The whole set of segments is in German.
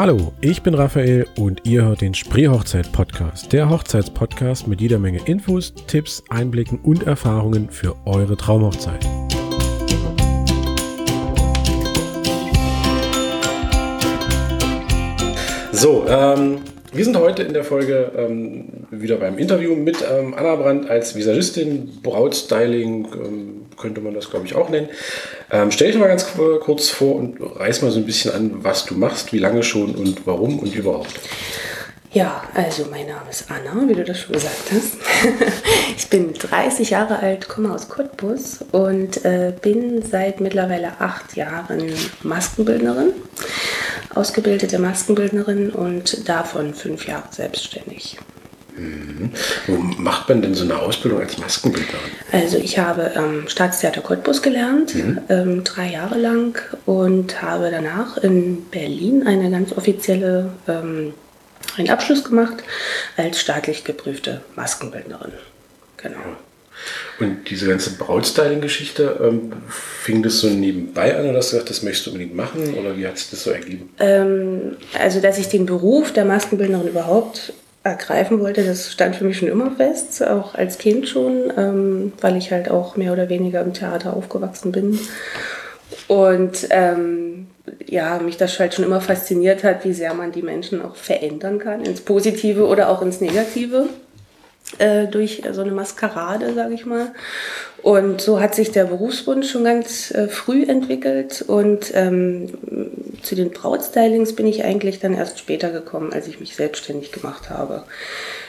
Hallo, ich bin Raphael und ihr hört den Spree-Hochzeit-Podcast, der Hochzeitspodcast mit jeder Menge Infos, Tipps, Einblicken und Erfahrungen für eure Traumhochzeit. So, ähm, wir sind heute in der Folge ähm, wieder beim Interview mit ähm, Anna Brandt als Visagistin, Brautstyling, ähm, könnte man das glaube ich auch nennen. Ähm, stell dich mal ganz kurz vor und reiß mal so ein bisschen an, was du machst, wie lange schon und warum und überhaupt. Ja, also mein Name ist Anna, wie du das schon gesagt hast. ich bin 30 Jahre alt, komme aus Cottbus und äh, bin seit mittlerweile acht Jahren Maskenbildnerin ausgebildete Maskenbildnerin und davon fünf Jahre selbstständig. Mhm. Wo macht man denn so eine Ausbildung als Maskenbildnerin? Also ich habe am ähm, Staatstheater Cottbus gelernt, mhm. ähm, drei Jahre lang und habe danach in Berlin eine ganz offizielle ähm, einen Abschluss gemacht als staatlich geprüfte Maskenbildnerin. Genau. Und diese ganze Brautstyling-Geschichte, ähm, fing das so nebenbei an oder hast du gesagt, das möchtest du unbedingt machen oder wie hat sich das so ergeben? Ähm, also, dass ich den Beruf der Maskenbildnerin überhaupt ergreifen wollte, das stand für mich schon immer fest, auch als Kind schon, ähm, weil ich halt auch mehr oder weniger im Theater aufgewachsen bin. Und ähm, ja, mich das halt schon immer fasziniert hat, wie sehr man die Menschen auch verändern kann, ins Positive oder auch ins Negative. Äh, durch so eine Maskerade, sage ich mal. Und so hat sich der Berufswunsch schon ganz äh, früh entwickelt und ähm, zu den Brautstylings bin ich eigentlich dann erst später gekommen, als ich mich selbstständig gemacht habe.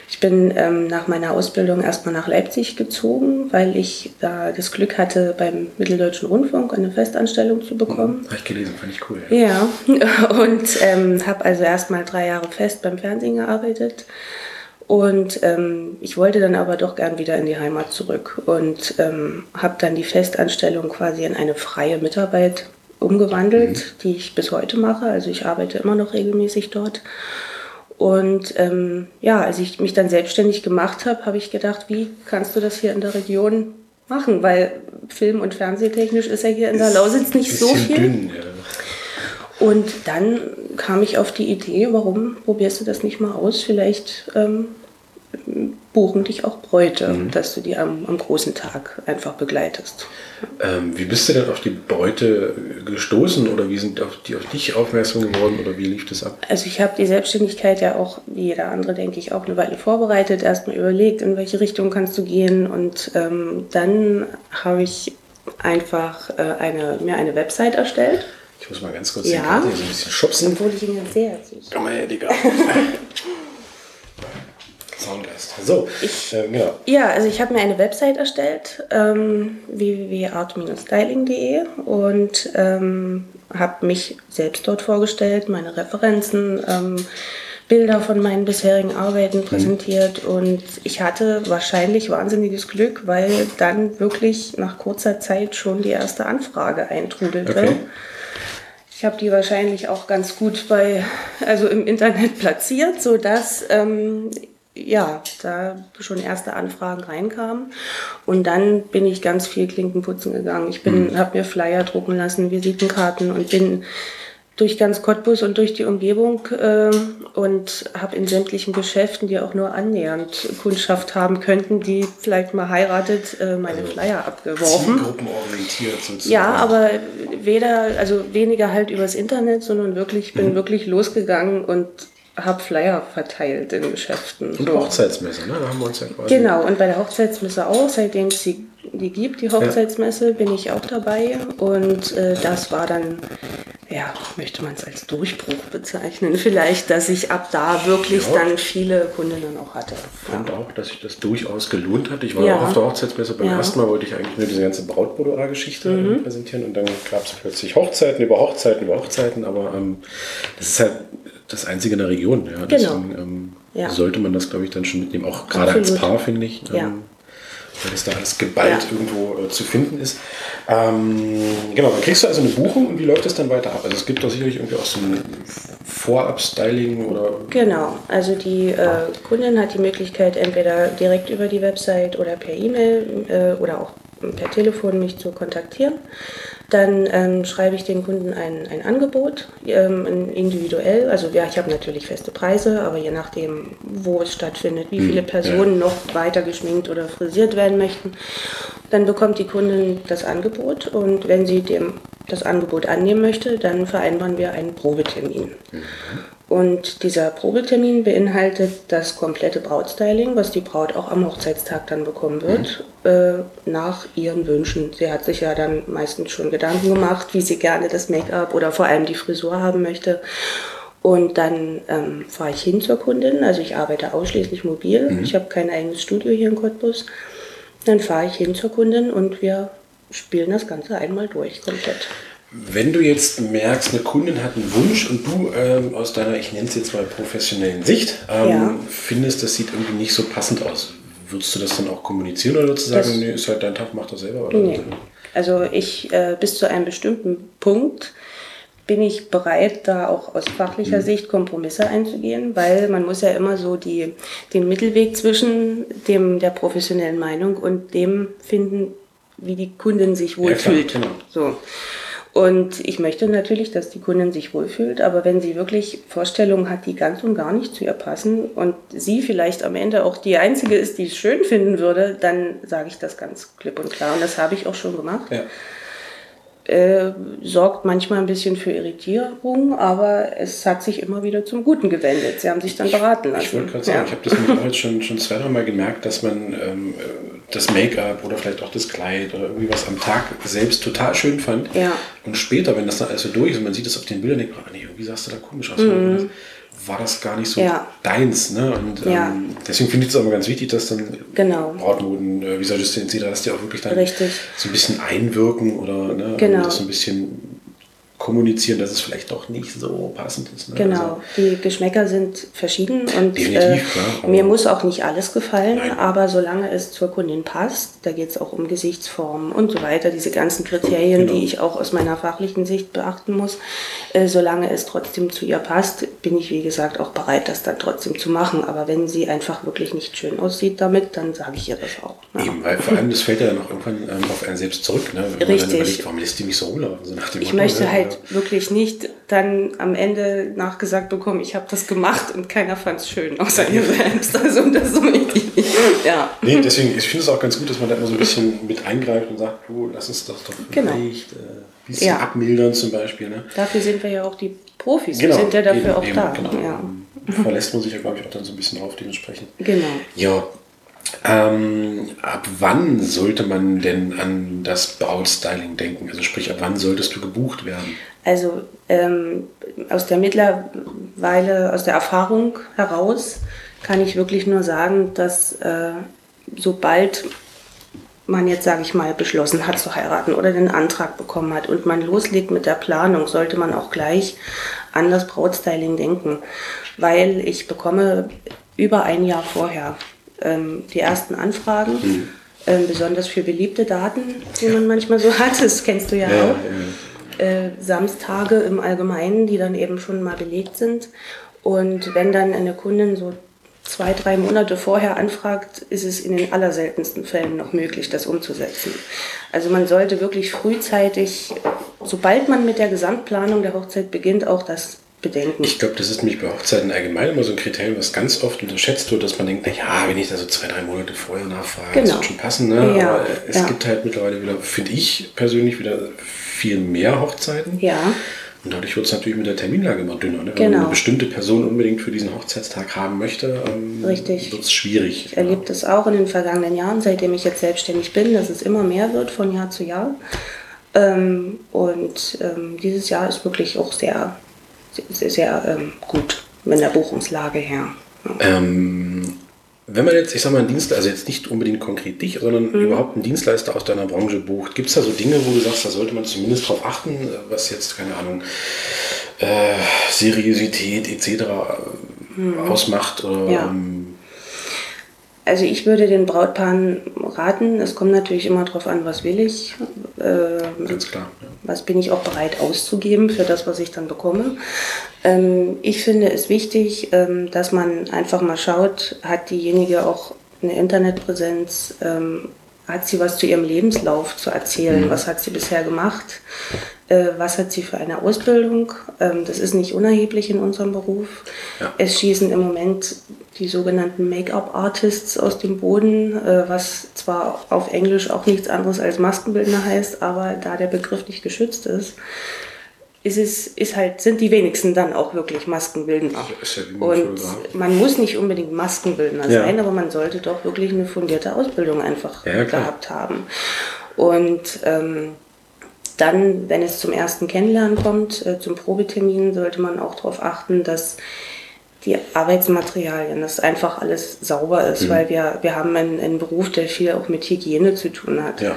Ich bin ähm, nach meiner Ausbildung erstmal nach Leipzig gezogen, weil ich da das Glück hatte, beim Mitteldeutschen Rundfunk eine Festanstellung zu bekommen. Habe ich gelesen, fand ich cool. Ja, ja. und ähm, habe also erstmal drei Jahre fest beim Fernsehen gearbeitet und ähm, ich wollte dann aber doch gern wieder in die Heimat zurück und ähm, habe dann die Festanstellung quasi in eine freie Mitarbeit umgewandelt, mhm. die ich bis heute mache. Also ich arbeite immer noch regelmäßig dort. Und ähm, ja, als ich mich dann selbstständig gemacht habe, habe ich gedacht, wie kannst du das hier in der Region machen? Weil Film- und Fernsehtechnisch ist ja hier in der Lausitz nicht so viel. Dünn, ja. Und dann kam ich auf die Idee, warum probierst du das nicht mal aus? Vielleicht ähm, buchen dich auch Bräute, mhm. dass du die am, am, großen Tag einfach begleitest. Ähm, wie bist du denn auf die Bräute gestoßen oder wie sind die auf dich aufmerksam geworden oder wie lief das ab? Also ich habe die Selbstständigkeit ja auch, wie jeder andere, denke ich, auch eine Weile vorbereitet, erstmal überlegt, in welche Richtung kannst du gehen und ähm, dann habe ich einfach äh, eine, mir eine Website erstellt. Ich muss mal ganz kurz ja. die Karte hier so ein bisschen schubsen. Obwohl ich ihn ja sehr süß. Komm mal her, Digga. Soundgeist. So, ich, äh, genau. Ja, also ich habe mir eine Website erstellt, ähm, www.art-styling.de und ähm, habe mich selbst dort vorgestellt, meine Referenzen, ähm, Bilder von meinen bisherigen Arbeiten mhm. präsentiert mhm. und ich hatte wahrscheinlich wahnsinniges Glück, weil dann wirklich nach kurzer Zeit schon die erste Anfrage eintrudelte. Okay. Ich habe die wahrscheinlich auch ganz gut bei, also im Internet platziert, sodass ähm, ja, da schon erste Anfragen reinkamen. Und dann bin ich ganz viel Klinkenputzen gegangen. Ich bin, mhm. habe mir Flyer drucken lassen, Visitenkarten und bin durch ganz Cottbus und durch die Umgebung äh, und habe in sämtlichen Geschäften, die auch nur annähernd Kundschaft haben könnten, die vielleicht mal heiratet, äh, meine also Flyer abgeworfen. Zielgruppenorientiert sozusagen. Ja, aber weder, also weniger halt übers Internet, sondern wirklich, bin mhm. wirklich losgegangen und habe Flyer verteilt in Geschäften. Und so. Hochzeitsmesse, ne? Da haben wir uns ja quasi. Genau, und bei der Hochzeitsmesse auch, seitdem es die, die gibt, die Hochzeitsmesse, ja. bin ich auch dabei. Und äh, das war dann, ja, möchte man es als Durchbruch bezeichnen, vielleicht, dass ich ab da wirklich ja. dann viele Kundinnen auch hatte. Ich fand ja. auch, dass sich das durchaus gelohnt hat. Ich war auch auf der Hochzeitsmesse. Beim ersten Mal wollte ich eigentlich nur diese ganze Brautboudoir-Geschichte mhm. präsentieren und dann gab es plötzlich Hochzeiten über Hochzeiten über Hochzeiten, aber ähm, das ist halt das einzige in der Region. Ja. Genau. Deswegen ähm, ja. sollte man das, glaube ich, dann schon mitnehmen. Auch gerade als Paar, finde ich. Ähm, ja. Weil das da alles geballt irgendwo äh, zu finden ist. Ähm, genau, dann kriegst du also eine Buchung und wie läuft das dann weiter ab? Also es gibt doch sicherlich irgendwie auch so ein Vorab-Styling oder. Genau, also die äh, Kundin hat die Möglichkeit, entweder direkt über die Website oder per E-Mail äh, oder auch per Telefon mich zu kontaktieren. Dann ähm, schreibe ich den Kunden ein, ein Angebot, ähm, individuell. Also ja, ich habe natürlich feste Preise, aber je nachdem, wo es stattfindet, wie viele hm, Personen ja. noch weiter geschminkt oder frisiert werden möchten, dann bekommt die Kundin das Angebot und wenn sie dem das Angebot annehmen möchte, dann vereinbaren wir einen Probetermin. Mhm. Und dieser Probetermin beinhaltet das komplette Brautstyling, was die Braut auch am Hochzeitstag dann bekommen wird, mhm. äh, nach ihren Wünschen. Sie hat sich ja dann meistens schon Gedanken gemacht, wie sie gerne das Make-up oder vor allem die Frisur haben möchte. Und dann ähm, fahre ich hin zur Kundin, also ich arbeite ausschließlich mobil, mhm. ich habe kein eigenes Studio hier in Cottbus. Dann fahre ich hin zur Kundin und wir spielen das Ganze einmal durch, komplett. Wenn du jetzt merkst, eine Kundin hat einen Wunsch und du ähm, aus deiner, ich nenne es jetzt mal professionellen Sicht, ähm, ja. findest, das sieht irgendwie nicht so passend aus, würdest du das dann auch kommunizieren oder würdest du sagen, das, nee, ist halt dein Tag, mach das selber? Oder nee. Also ich äh, bis zu einem bestimmten Punkt bin ich bereit, da auch aus fachlicher mhm. Sicht Kompromisse einzugehen, weil man muss ja immer so die, den Mittelweg zwischen dem der professionellen Meinung und dem finden, wie die Kundin sich wohlfühlt. Ja, genau. So. Und ich möchte natürlich, dass die Kundin sich wohlfühlt, aber wenn sie wirklich Vorstellungen hat, die ganz und gar nicht zu ihr passen und sie vielleicht am Ende auch die Einzige ist, die es schön finden würde, dann sage ich das ganz klipp und klar. Und das habe ich auch schon gemacht. Ja äh, sorgt manchmal ein bisschen für Irritierung, aber es hat sich immer wieder zum Guten gewendet. Sie haben sich dann beraten lassen. Ich wollte gerade sagen, ja. ich habe das nämlich auch schon, schon zwei, drei Mal gemerkt, dass man ähm, das Make-up oder vielleicht auch das Kleid oder irgendwie was am Tag selbst total schön fand. Ja. Und später, wenn das dann alles so durch ist und man sieht es auf den Bildern, denkt man, ah, nee, irgendwie sahst du da komisch aus. Mhm war das gar nicht so ja. deins. Ne? Und ja. ähm, deswegen finde ich es aber ganz wichtig, dass dann genau. Brautmoden, äh, Visagisten etc., dass die auch wirklich dann Richtig. so ein bisschen einwirken oder ne, genau. das so ein bisschen kommunizieren, dass es vielleicht doch nicht so passend ist. Ne? Genau, also, die Geschmäcker sind verschieden und äh, klar, mir muss auch nicht alles gefallen, nein. aber solange es zur Kundin passt, da geht es auch um Gesichtsformen und so weiter, diese ganzen Kriterien, genau. die ich auch aus meiner fachlichen Sicht beachten muss, äh, solange es trotzdem zu ihr passt, bin ich wie gesagt auch bereit, das dann trotzdem zu machen. Aber wenn sie einfach wirklich nicht schön aussieht damit, dann sage ich ihr das auch. Ne? Eben, weil vor allem das fällt ja dann auch irgendwann ähm, auf einen selbst zurück. Ne? Wenn Richtig. man dann überlegt, warum lässt die mich so rumlaufen? So ich möchte ne? Halt wirklich nicht dann am Ende nachgesagt bekommen, ich habe das gemacht und keiner fand es schön, außer ihr selbst. Also das so ich nicht. Ja. Nee, deswegen, ich finde es auch ganz gut, dass man da immer so ein bisschen mit eingreift und sagt, oh, lass uns doch doch genau. vielleicht äh, ein bisschen ja. abmildern zum Beispiel. Ne? Dafür sind wir ja auch die Profis, genau, wir sind ja dafür eben, auch eben, da. Genau. Ja. Verlässt man sich ja, glaube ich, auch dann so ein bisschen drauf dementsprechend. Genau. Ja, ähm, ab wann sollte man denn an das Brautstyling denken? Also sprich, ab wann solltest du gebucht werden? Also ähm, aus der mittlerweile, aus der Erfahrung heraus kann ich wirklich nur sagen, dass äh, sobald man jetzt, sage ich mal, beschlossen hat zu heiraten oder den Antrag bekommen hat und man loslegt mit der Planung, sollte man auch gleich an das Brautstyling denken, weil ich bekomme über ein Jahr vorher ähm, die ersten Anfragen, mhm. ähm, besonders für beliebte Daten, die man manchmal so hat, das kennst du ja, ja auch. Ja. Äh, Samstage im Allgemeinen, die dann eben schon mal belegt sind. Und wenn dann eine Kundin so zwei, drei Monate vorher anfragt, ist es in den allerseltensten Fällen noch möglich, das umzusetzen. Also man sollte wirklich frühzeitig, sobald man mit der Gesamtplanung der Hochzeit beginnt, auch das bedenken. Ich glaube, das ist nämlich bei Hochzeiten allgemein immer so ein Kriterium, was ganz oft unterschätzt wird, dass man denkt, naja, wenn ich da so zwei, drei Monate vorher nachfrage, genau. das wird schon passen. Ne? Ja, Aber es ja. gibt halt mittlerweile wieder, finde ich persönlich, wieder viel mehr Hochzeiten. Ja. Und dadurch wird es natürlich mit der Terminlage immer dünner. Ne? Wenn genau. man eine bestimmte Person unbedingt für diesen Hochzeitstag haben möchte, ähm, wird es schwierig. Ich erlebe das auch in den vergangenen Jahren, seitdem ich jetzt selbstständig bin, dass es immer mehr wird von Jahr zu Jahr. Ähm, und ähm, dieses Jahr ist wirklich auch sehr sehr, sehr ähm, gut mit der Buchungslage her. Ähm, wenn man jetzt, ich sag mal, einen Dienstleister, also jetzt nicht unbedingt konkret dich, sondern mhm. überhaupt einen Dienstleister aus deiner Branche bucht, gibt es da so Dinge, wo du sagst, da sollte man zumindest drauf achten, was jetzt, keine Ahnung, äh, Seriosität etc. Mhm. ausmacht? Oder, ja. ähm, also ich würde den Brautpaaren raten, es kommt natürlich immer darauf an, was will ich. Äh, Ganz klar. Ja. Was bin ich auch bereit auszugeben für das, was ich dann bekomme. Ähm, ich finde es wichtig, ähm, dass man einfach mal schaut, hat diejenige auch eine Internetpräsenz, ähm, hat sie was zu ihrem Lebenslauf zu erzählen. Mhm. Was hat sie bisher gemacht? Äh, was hat sie für eine Ausbildung? Ähm, das ist nicht unerheblich in unserem Beruf. Ja. Es schießen im Moment die sogenannten Make-up-Artists aus dem Boden, äh, was zwar auf Englisch auch nichts anderes als Maskenbildner heißt, aber da der Begriff nicht geschützt ist, ist es, ist halt, sind die wenigsten dann auch wirklich Maskenbildner. Ja und man muss nicht unbedingt Maskenbildner ja. sein, aber man sollte doch wirklich eine fundierte Ausbildung einfach gehabt haben. Und ähm, dann, wenn es zum ersten Kennenlernen kommt, äh, zum Probetermin, sollte man auch darauf achten, dass die Arbeitsmaterialien, dass einfach alles sauber ist, mhm. weil wir, wir haben einen, einen Beruf, der viel auch mit Hygiene zu tun hat. Ja.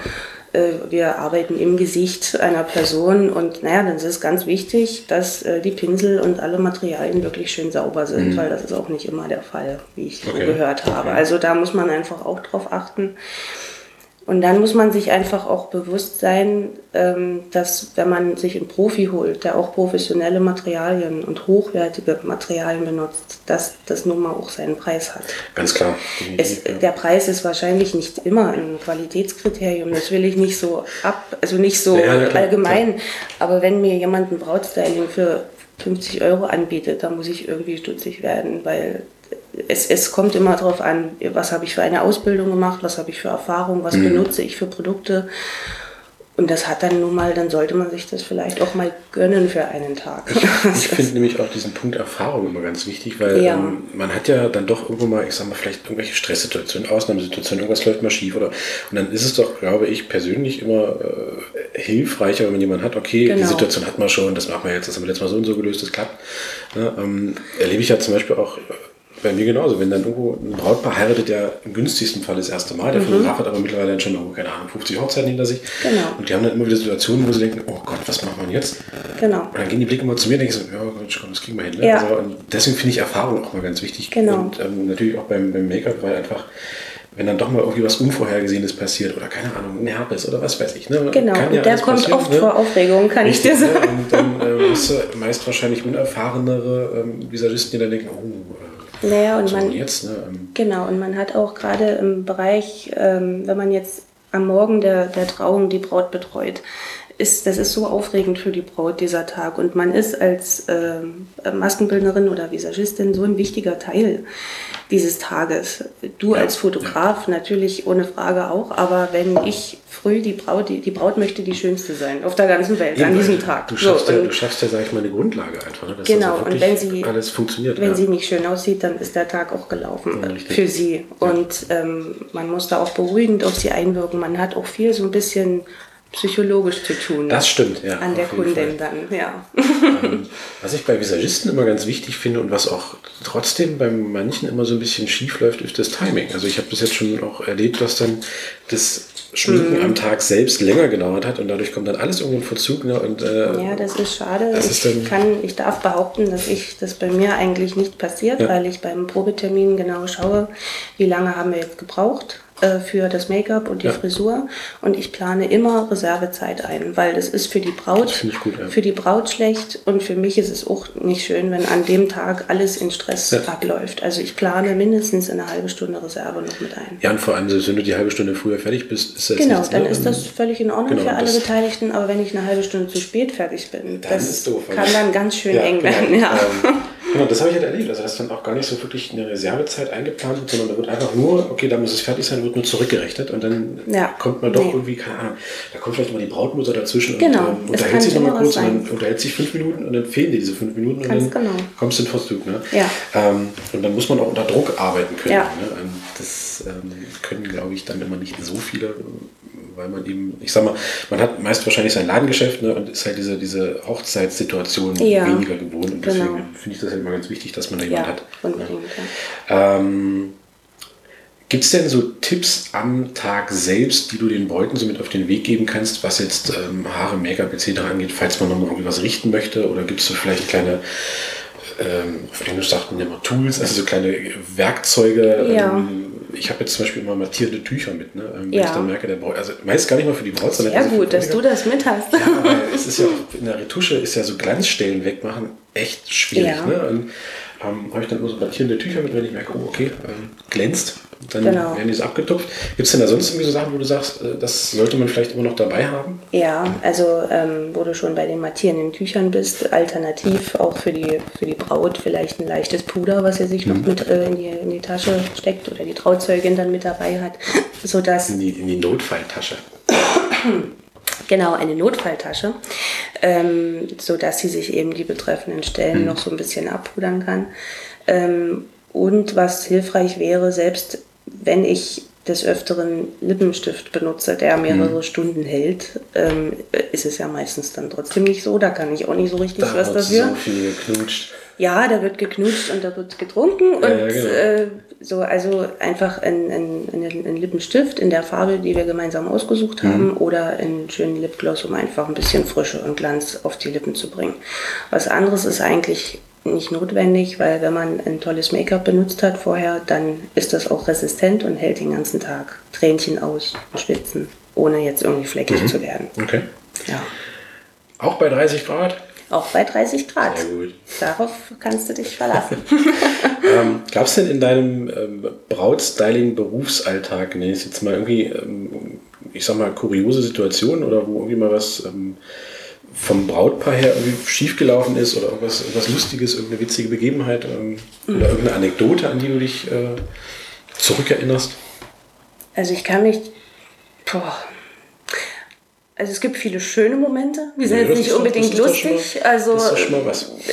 Äh, wir arbeiten im Gesicht einer Person und naja, dann ist es ganz wichtig, dass äh, die Pinsel und alle Materialien wirklich schön sauber sind, mhm. weil das ist auch nicht immer der Fall, wie ich okay. so gehört habe. Okay. Also da muss man einfach auch drauf achten. Und dann muss man sich einfach auch bewusst sein, ähm, dass wenn man sich einen Profi holt, der auch professionelle Materialien und hochwertige Materialien benutzt, dass das nun mal auch seinen Preis hat. Ganz klar. Es, der Preis ist wahrscheinlich nicht immer ein Qualitätskriterium. Das will ich nicht so ab, also nicht so ja, ja, allgemein. Klar. Aber wenn mir jemand ein Brautstyling für 50 Euro anbietet, dann muss ich irgendwie stutzig werden, weil es, es kommt immer darauf an, was habe ich für eine Ausbildung gemacht, was habe ich für Erfahrung, was mhm. benutze ich für Produkte. Und das hat dann nun mal, dann sollte man sich das vielleicht auch mal gönnen für einen Tag. Ich, finde nämlich auch diesen Punkt Erfahrung immer ganz wichtig, weil ja. ähm, man hat ja dann doch irgendwo mal, ich sag mal, vielleicht irgendwelche Stresssituationen, Ausnahmesituationen, irgendwas läuft mal schief oder und dann ist es doch, glaube ich, persönlich immer äh, hilfreicher, wenn man jemanden hat, okay, genau. die Situation hat man schon, das machen wir jetzt, das haben wir letztes Mal so und so gelöst, das klappt. Ja, ähm, erlebe ich ja zum Beispiel auch bei mir genauso. Wenn dann irgendwo ein Brautpaar heiratet, ja im günstigsten Fall das erste Mal. Der mhm. Fotograf hat aber mittlerweile dann schon, keine Ahnung, 50 Hochzeiten hinter sich. Genau. Und die haben dann immer wieder Situationen, wo sie denken, oh Gott, was machen wir jetzt? Genau. Und dann gehen die Blicke immer zu mir und denken so, ja, komm, das kriegen wir hin. Ne? Ja. Also, und deswegen finde ich Erfahrung auch mal ganz wichtig. Genau. Und ähm, natürlich auch beim, beim Make-up, weil einfach wenn dann doch mal irgendwie was Unvorhergesehenes passiert oder keine Ahnung, ein Herpes oder was weiß ich. Ne? Genau, ja der kommt oft ne? vor Aufregung, kann Richtig, ich dir sagen. Ne? Und dann äh, hast du meist wahrscheinlich unerfahrenere ähm, Visagisten, die dann denken, oh, naja, und man, jetzt, ne? Ähm, genau, und man hat auch gerade im Bereich, ähm, wenn man jetzt am Morgen der, der Trauung die Braut betreut, ist, das ist so aufregend für die Braut dieser Tag. Und man ist als äh, Maskenbildnerin oder Visagistin so ein wichtiger Teil dieses Tages. Du ja, als Fotograf ja. natürlich ohne Frage auch, aber wenn ich früh die Braut, die, die Braut möchte die schönste sein auf der ganzen Welt ja, an diesem Tag. Du schaffst, so, ja, du schaffst ja, sag ich mal, eine Grundlage einfach. Ne? genau, und wenn sie, alles funktioniert. Wenn sie nicht schön aussieht, dann ist der Tag auch gelaufen für sie. Und ähm, man muss da auch beruhigend auf sie einwirken. Man hat auch viel so ein bisschen psychologisch zu tun. Das stimmt, ja. An der Kundin dann, ja. Ähm, was ich bei Visagisten immer ganz wichtig finde und was auch trotzdem bei manchen immer so ein bisschen schief läuft, ist das Timing. Also ich habe das jetzt schon auch erlebt, dass dann das Schminken mhm. am Tag selbst länger gedauert hat und dadurch kommt dann alles irgendwo in Verzug. Ne? Und, äh, ja, das ist schade. Das ich, ist kann, ich darf behaupten, dass ich das bei mir eigentlich nicht passiert, ja. weil ich beim Probetermin genau schaue, wie lange haben wir jetzt gebraucht äh, für das Make-up und die ja. Frisur und ich plane immer Reservezeit ein, weil das ist für die Braut gut, ja. für die Braut schlecht und für mich ist es auch nicht schön, wenn an dem Tag alles in Stress ja. abläuft. Also ich plane mindestens eine halbe Stunde Reserve noch mit ein. Ja und vor allem, wenn du die halbe Stunde früher fertig bist, ist das Genau, nichts, dann ne? ist das völlig in Ordnung genau, für alle Beteiligten, aber wenn ich eine halbe Stunde zu spät fertig bin, dann das doof, kann dann ganz schön eng genau. werden. Ja. Ähm, Genau, das habe ich halt erlebt. Also, dass dann auch gar nicht so wirklich eine Reservezeit eingeplant sondern da wird einfach nur, okay, da muss es fertig sein, wird nur zurückgerechnet und dann ja. kommt man doch nee. irgendwie, keine Ahnung, da kommt vielleicht mal die Brautmutter dazwischen genau. und äh, unterhält sich nochmal kurz und dann unterhält sich fünf Minuten und dann fehlen dir diese fünf Minuten Ganz und dann genau. kommst du in Verzug. Ne? Ja. Ähm, und dann muss man auch unter Druck arbeiten können. Ja. Ne? Das ähm, können, glaube ich, dann immer nicht so viele weil man eben, ich sag mal, man hat meist wahrscheinlich sein Ladengeschäft ne, und ist halt diese, diese Hochzeitssituation ja, weniger gewohnt. Und deswegen genau. finde ich das halt immer ganz wichtig, dass man da jemanden ja, hat. Unbedingt, ja. Ähm, Gibt es denn so Tipps am Tag selbst, die du den Bräuten so mit auf den Weg geben kannst, was jetzt ähm, Haare, Make-up etc. angeht, falls man noch mal irgendwie was richten möchte? Oder gibt es so vielleicht kleine ähm, auf Englisch sagt man immer Tools, also so kleine Werkzeuge. Ja. Ähm, ich habe jetzt zum Beispiel immer mattierende Tücher mit, ne? Ähm, wenn ja. ich dann merke, der Braut, also meist gar nicht mal für die Braut, sondern Sehr gut, dass du das mit hast. Ja, weil es ist ja in der Retusche ist ja so Glanzstellen wegmachen echt schwierig. Ja. Ne? Und ähm, habe ich dann immer so mattierende Tücher mit, wenn ich merke, oh, okay, ähm, glänzt. Dann genau. werden die so abgetupft. Gibt es denn da sonst irgendwie so Sachen, wo du sagst, äh, das sollte man vielleicht immer noch dabei haben? Ja, also ähm, wo du schon bei den mattierenden Tüchern bist, alternativ auch für die, für die Braut vielleicht ein leichtes Puder, was er sich mhm. noch mit äh, in, die, in die Tasche steckt oder die Trauzeugin dann mit dabei hat, sodass... In die, in die Notfalltasche. Genau, eine Notfalltasche, ähm, sodass sie sich eben die betreffenden Stellen mhm. noch so ein bisschen abpudern kann. Ähm, und was hilfreich wäre, selbst wenn ich des Öfteren Lippenstift benutze, der mehrere mhm. Stunden hält, ähm, ist es ja meistens dann trotzdem nicht so. Da kann ich auch nicht so richtig da was dafür. So viel geknutscht. Ja, da wird geknutscht und da wird getrunken. Ja, und ja, genau. äh, so, also einfach ein, ein, ein, Lippenstift in der Farbe, die wir gemeinsam ausgesucht mhm. haben, oder einen schönen Lipgloss, um einfach ein bisschen Frische und Glanz auf die Lippen zu bringen. Was anderes ist eigentlich nicht notwendig, weil wenn man ein tolles Make-up benutzt hat vorher, dann ist das auch resistent und hält den ganzen Tag Tränchen aus und Schwitzen, ohne jetzt irgendwie fleckig mhm. zu werden. Okay. Ja. Auch bei 30 Grad? Auch bei 30 Grad. Sehr gut. Darauf kannst du dich verlassen. ähm, Gab es denn in deinem ähm, Brautstyling-Berufsalltag, ne, ist jetzt mal irgendwie, ähm, ich sag mal, kuriose Situationen oder wo irgendwie mal was ähm, vom Brautpaar her irgendwie schiefgelaufen ist oder irgendwas, irgendwas Lustiges, irgendeine witzige Begebenheit ähm, mhm. oder irgendeine Anekdote, an die du dich äh, zurückerinnerst? Also ich kann mich, boah, also es gibt viele schöne Momente. Die sind ja, jetzt nicht unbedingt doch, lustig. Mal, also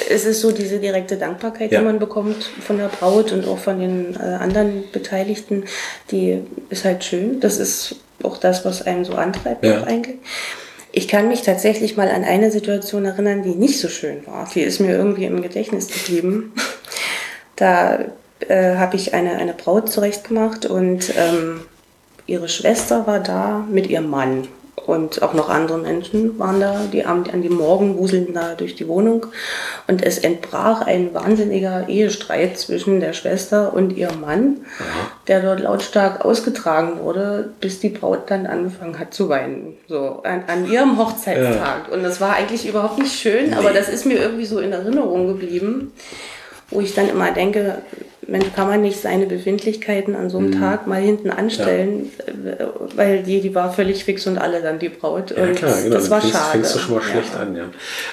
es ist so diese direkte Dankbarkeit, ja. die man bekommt von der Braut und auch von den äh, anderen Beteiligten, die ist halt schön. Das ist auch das, was einen so antreibt ja. eigentlich. Ich kann mich tatsächlich mal an eine Situation erinnern, die nicht so schön war. Die ist mir irgendwie im Gedächtnis geblieben. Da äh, habe ich eine, eine Braut zurechtgemacht und ähm, ihre Schwester war da mit ihrem Mann und auch noch andere Menschen waren da, die an dem Morgen wuselten da durch die Wohnung und es entbrach ein wahnsinniger Ehestreit zwischen der Schwester und ihrem Mann, der dort lautstark ausgetragen wurde, bis die Braut dann angefangen hat zu weinen, so an, an ihrem Hochzeitstag. Ja. Und das war eigentlich überhaupt nicht schön, nee. aber das ist mir irgendwie so in Erinnerung geblieben, wo ich dann immer denke, Mensch, kann man nicht seine Befindlichkeiten an so einem mhm. Tag mal hinten anstellen, ja. weil die, die war völlig fix und alle dann die Braut. Ja, klar, genau. Das war fängst, schade. Fängst du schon mal schlecht ja. an, ja.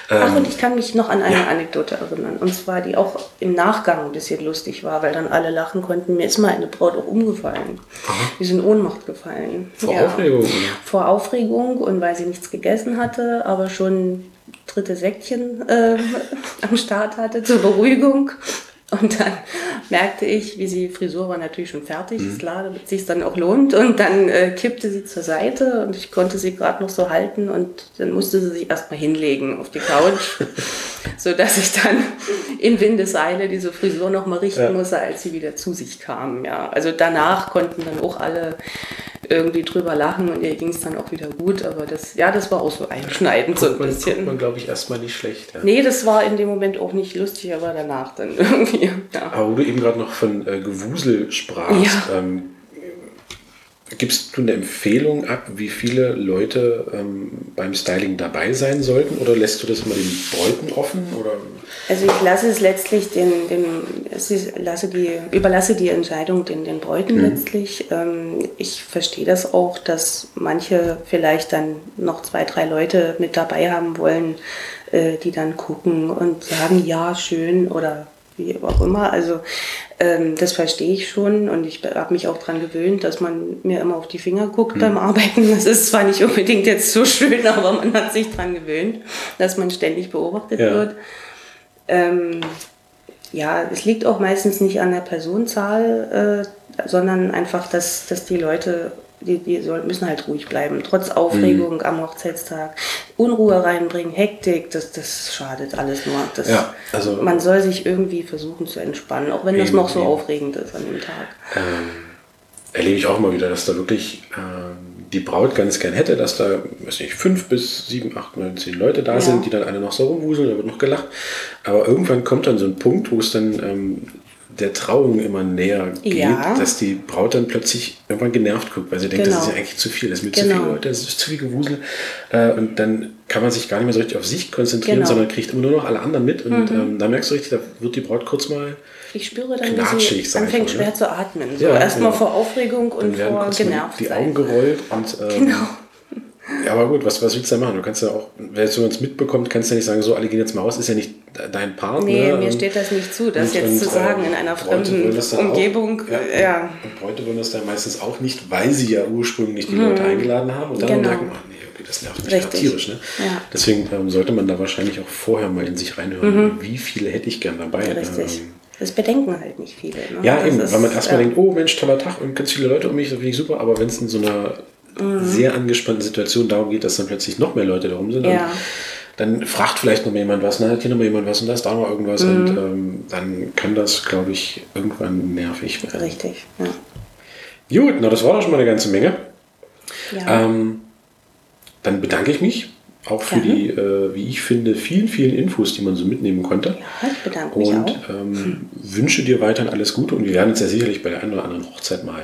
Ach, und ähm, ich kann mich noch an eine ja. Anekdote erinnern. Und zwar, die auch im Nachgang ein bisschen lustig war, weil dann alle lachen konnten. Mir ist mal eine Braut auch umgefallen. Aha. Die ist in Ohnmacht gefallen. Vor Aufregung? Oder? Vor Aufregung und weil sie nichts gegessen hatte, aber schon dritte Säckchen äh, am Start hatte zur Beruhigung. Und dann merkte ich, wie sie Frisur war natürlich schon fertig, mhm. ist klar, damit sich dann auch lohnt. Und dann äh, kippte sie zur Seite und ich konnte sie gerade noch so halten und dann musste sie sich erstmal hinlegen auf die Couch, so dass ich dann in Windeseile diese Frisur noch mal richten ja. musste, als sie wieder zu sich kam. Ja, also danach konnten dann auch alle irgendwie drüber lachen und ihr ging es dann auch wieder gut. Aber das, ja, das war auch so einschneidend, so ein man, bisschen. man, glaube ich, erstmal nicht schlecht. Ja. Nee, das war in dem Moment auch nicht lustig, aber danach dann irgendwie. Ja. Aber wo du eben gerade noch von äh, Gewusel sprachst, ja. ähm, Gibst du eine Empfehlung ab, wie viele Leute ähm, beim Styling dabei sein sollten oder lässt du das mal den Bräuten offen? Oder? Also ich lasse es letztlich den, den lasse die, überlasse die Entscheidung den, den Bräuten mhm. letztlich. Ähm, ich verstehe das auch, dass manche vielleicht dann noch zwei, drei Leute mit dabei haben wollen, äh, die dann gucken und sagen, ja, schön oder wie auch immer. Also ähm, das verstehe ich schon und ich habe mich auch daran gewöhnt, dass man mir immer auf die Finger guckt mhm. beim Arbeiten. Das ist zwar nicht unbedingt jetzt so schön, aber man hat sich daran gewöhnt, dass man ständig beobachtet ja. wird. Ähm, ja, es liegt auch meistens nicht an der Personenzahl, äh, sondern einfach, dass, dass die Leute die, die soll, müssen halt ruhig bleiben, trotz Aufregung mhm. am Hochzeitstag. Unruhe reinbringen, Hektik, das, das schadet alles nur. Das, ja, also man soll sich irgendwie versuchen zu entspannen, auch wenn eben, das noch so eben. aufregend ist an dem Tag. Ähm, erlebe ich auch mal wieder, dass da wirklich ähm, die Braut ganz gern hätte, dass da, weiß nicht, fünf bis sieben, acht, neun, zehn Leute da ja. sind, die dann alle noch so rumwuseln, da wird noch gelacht. Aber irgendwann kommt dann so ein Punkt, wo es dann ähm, der Trauung immer näher geht, ja. dass die Braut dann plötzlich irgendwann genervt guckt, weil sie denkt, genau. das ist ja eigentlich zu viel, das ist mir genau. zu viel Leute, das ist zu viel Gewusel. Äh, und dann kann man sich gar nicht mehr so richtig auf sich konzentrieren, genau. sondern kriegt immer nur noch alle anderen mit. Und mhm. ähm, da merkst du richtig, da wird die Braut kurz mal ich spüre dann, wie sie anfängt mal, schwer ne? zu atmen. So ja, erstmal genau. vor Aufregung und vor genervt. Die Augen gerollt und ähm, genau. Ja, aber gut, was, was willst du da machen? Du kannst ja auch, wenn jetzt jemand mitbekommt, kannst du ja nicht sagen, so, alle gehen jetzt mal raus, ist ja nicht dein Partner. Nee, mir steht das nicht zu, das und, jetzt und, zu sagen in einer fremden Umgebung. Auch, ja, ja. Und Bräute wollen das dann meistens auch nicht, weil sie ja ursprünglich die hm. Leute eingeladen haben und dann genau. merken, ach nee, okay, das nervt mich Richtig. tierisch. Ne? Ja. Deswegen ähm, sollte man da wahrscheinlich auch vorher mal in sich reinhören, mhm. wie viele hätte ich gern dabei. Richtig. Ähm, das bedenken halt nicht viele. Ne? Ja, das eben, ist, weil man erstmal ja. denkt, oh Mensch, toller Tag und ganz viele Leute um mich, das finde ich super, aber wenn es in so einer mhm. sehr angespannten Situation darum geht, dass dann plötzlich noch mehr Leute darum sind. Ja. Dann fragt vielleicht noch mal jemand was, na, hat hier noch mal jemand was und da ist da noch irgendwas. Mhm. Und ähm, dann kann das, glaube ich, irgendwann nervig werden. Richtig, ja. Gut, na, das war doch schon mal eine ganze Menge. Ja. Ähm, dann bedanke ich mich auch für ja. die, äh, wie ich finde, vielen, vielen Infos, die man so mitnehmen konnte. Ja, ich bedanke mich und, auch. Und ähm, wünsche dir weiterhin alles Gute und wir werden uns ja sicherlich bei der einen oder anderen Hochzeit mal